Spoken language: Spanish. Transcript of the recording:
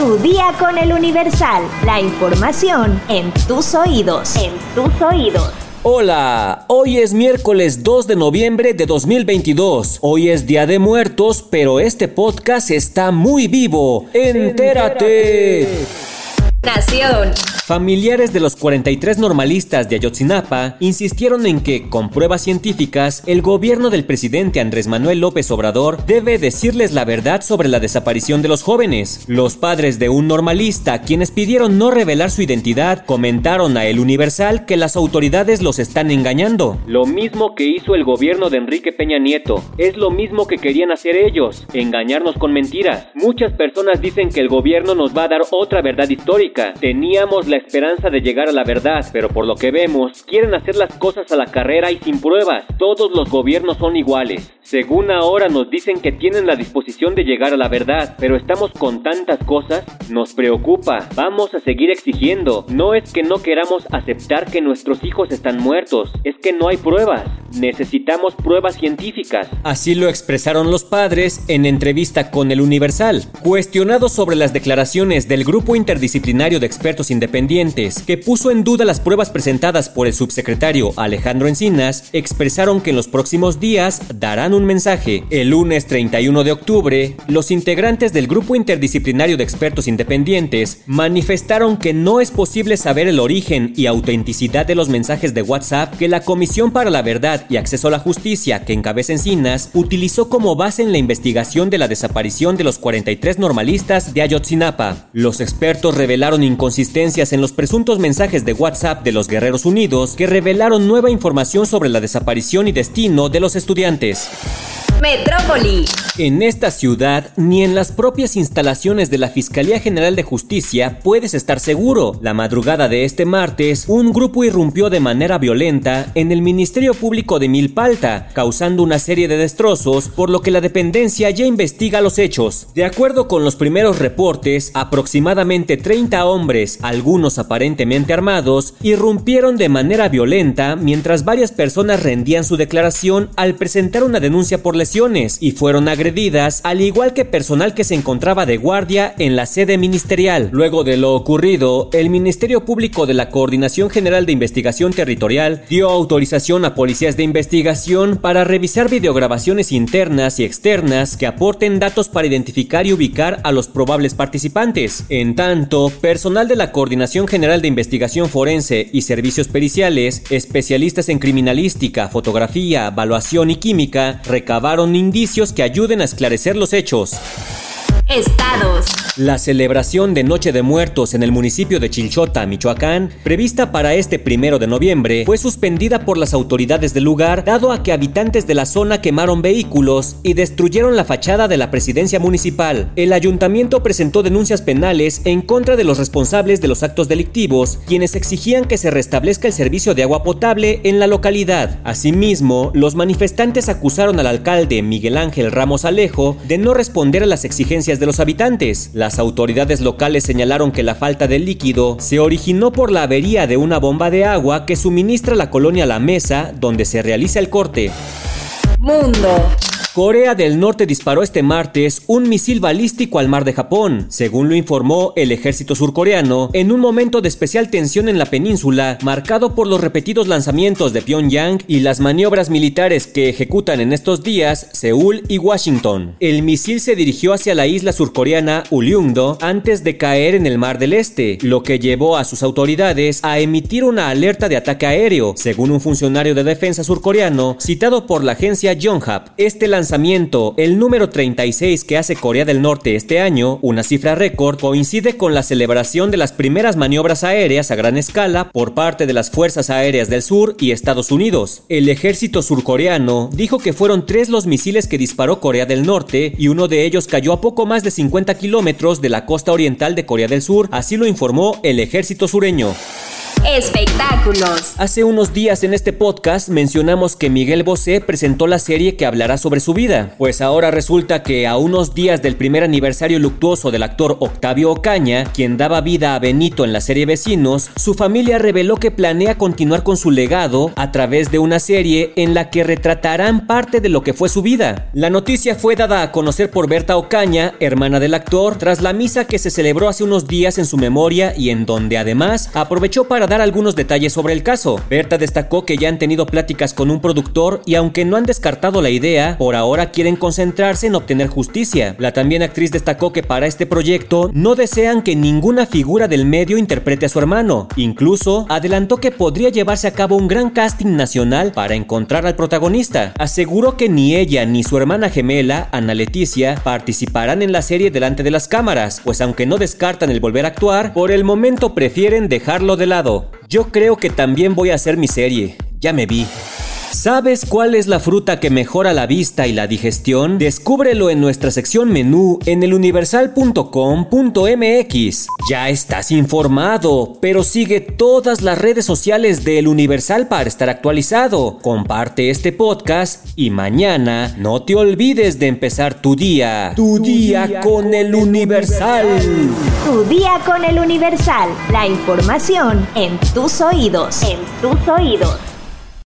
Tu día con el Universal. La información en tus oídos. En tus oídos. Hola, hoy es miércoles 2 de noviembre de 2022. Hoy es Día de Muertos, pero este podcast está muy vivo. Entérate. Nación. Familiares de los 43 normalistas de Ayotzinapa insistieron en que, con pruebas científicas, el gobierno del presidente Andrés Manuel López Obrador debe decirles la verdad sobre la desaparición de los jóvenes. Los padres de un normalista, quienes pidieron no revelar su identidad, comentaron a El Universal que las autoridades los están engañando. Lo mismo que hizo el gobierno de Enrique Peña Nieto. Es lo mismo que querían hacer ellos, engañarnos con mentiras. Muchas personas dicen que el gobierno nos va a dar otra verdad histórica. Teníamos la esperanza de llegar a la verdad, pero por lo que vemos, quieren hacer las cosas a la carrera y sin pruebas. Todos los gobiernos son iguales. Según ahora nos dicen que tienen la disposición de llegar a la verdad, pero estamos con tantas cosas, nos preocupa. Vamos a seguir exigiendo. No es que no queramos aceptar que nuestros hijos están muertos, es que no hay pruebas. Necesitamos pruebas científicas. Así lo expresaron los padres en entrevista con el Universal. Cuestionados sobre las declaraciones del Grupo Interdisciplinario de Expertos Independientes, que puso en duda las pruebas presentadas por el subsecretario Alejandro Encinas, expresaron que en los próximos días darán un mensaje. El lunes 31 de octubre, los integrantes del Grupo Interdisciplinario de Expertos Independientes manifestaron que no es posible saber el origen y autenticidad de los mensajes de WhatsApp que la Comisión para la Verdad y Acceso a la Justicia, que encabeza Encinas, utilizó como base en la investigación de la desaparición de los 43 normalistas de Ayotzinapa. Los expertos revelaron inconsistencias en los presuntos mensajes de WhatsApp de los Guerreros Unidos que revelaron nueva información sobre la desaparición y destino de los estudiantes. Metrópoli. En esta ciudad, ni en las propias instalaciones de la Fiscalía General de Justicia puedes estar seguro. La madrugada de este martes, un grupo irrumpió de manera violenta en el Ministerio Público de Milpalta, causando una serie de destrozos, por lo que la dependencia ya investiga los hechos. De acuerdo con los primeros reportes, aproximadamente 30 hombres, algunos aparentemente armados, irrumpieron de manera violenta mientras varias personas rendían su declaración al presentar una denuncia por lesiones y fueron agredidas, al igual que personal que se encontraba de guardia en la sede ministerial. Luego de lo ocurrido, el Ministerio Público de la Coordinación General de Investigación Territorial dio autorización a policías de investigación para revisar videograbaciones internas y externas que aporten datos para identificar y ubicar a los probables participantes. En tanto, personal de la Coordinación General de Investigación Forense y Servicios Periciales, especialistas en criminalística, fotografía, evaluación y química, recabaron indicios que ayuden a esclarecer los hechos. Estados. La celebración de Noche de Muertos en el municipio de Chilchota, Michoacán, prevista para este primero de noviembre, fue suspendida por las autoridades del lugar, dado a que habitantes de la zona quemaron vehículos y destruyeron la fachada de la presidencia municipal. El ayuntamiento presentó denuncias penales en contra de los responsables de los actos delictivos, quienes exigían que se restablezca el servicio de agua potable en la localidad. Asimismo, los manifestantes acusaron al alcalde Miguel Ángel Ramos Alejo de no responder a las exigencias de los habitantes. Las autoridades locales señalaron que la falta de líquido se originó por la avería de una bomba de agua que suministra la colonia La Mesa, donde se realiza el corte. Mundo. Corea del Norte disparó este martes un misil balístico al mar de Japón, según lo informó el ejército surcoreano, en un momento de especial tensión en la península, marcado por los repetidos lanzamientos de Pyongyang y las maniobras militares que ejecutan en estos días Seúl y Washington. El misil se dirigió hacia la isla surcoreana Ulyungdo antes de caer en el mar del Este, lo que llevó a sus autoridades a emitir una alerta de ataque aéreo, según un funcionario de defensa surcoreano citado por la agencia Yonhap. Este lanzamiento, el número 36 que hace Corea del Norte este año, una cifra récord, coincide con la celebración de las primeras maniobras aéreas a gran escala por parte de las Fuerzas Aéreas del Sur y Estados Unidos. El ejército surcoreano dijo que fueron tres los misiles que disparó Corea del Norte y uno de ellos cayó a poco más de 50 kilómetros de la costa oriental de Corea del Sur, así lo informó el ejército sureño. Espectáculos. Hace unos días en este podcast mencionamos que Miguel Bosé presentó la serie que hablará sobre su vida. Pues ahora resulta que a unos días del primer aniversario luctuoso del actor Octavio Ocaña, quien daba vida a Benito en la serie Vecinos, su familia reveló que planea continuar con su legado a través de una serie en la que retratarán parte de lo que fue su vida. La noticia fue dada a conocer por Berta Ocaña, hermana del actor, tras la misa que se celebró hace unos días en su memoria y en donde además aprovechó para dar algunos detalles sobre el caso. Berta destacó que ya han tenido pláticas con un productor y aunque no han descartado la idea, por ahora quieren concentrarse en obtener justicia. La también actriz destacó que para este proyecto no desean que ninguna figura del medio interprete a su hermano. Incluso adelantó que podría llevarse a cabo un gran casting nacional para encontrar al protagonista. Aseguró que ni ella ni su hermana gemela, Ana Leticia, participarán en la serie delante de las cámaras, pues aunque no descartan el volver a actuar, por el momento prefieren dejarlo de lado. Yo creo que también voy a hacer mi serie, ya me vi. ¿Sabes cuál es la fruta que mejora la vista y la digestión? Descúbrelo en nuestra sección menú en eluniversal.com.mx. Ya estás informado, pero sigue todas las redes sociales de El Universal para estar actualizado. Comparte este podcast y mañana no te olvides de empezar tu día. Tu, día, con El Universal. Tu día con El Universal. La información en tus oídos. En tus oídos.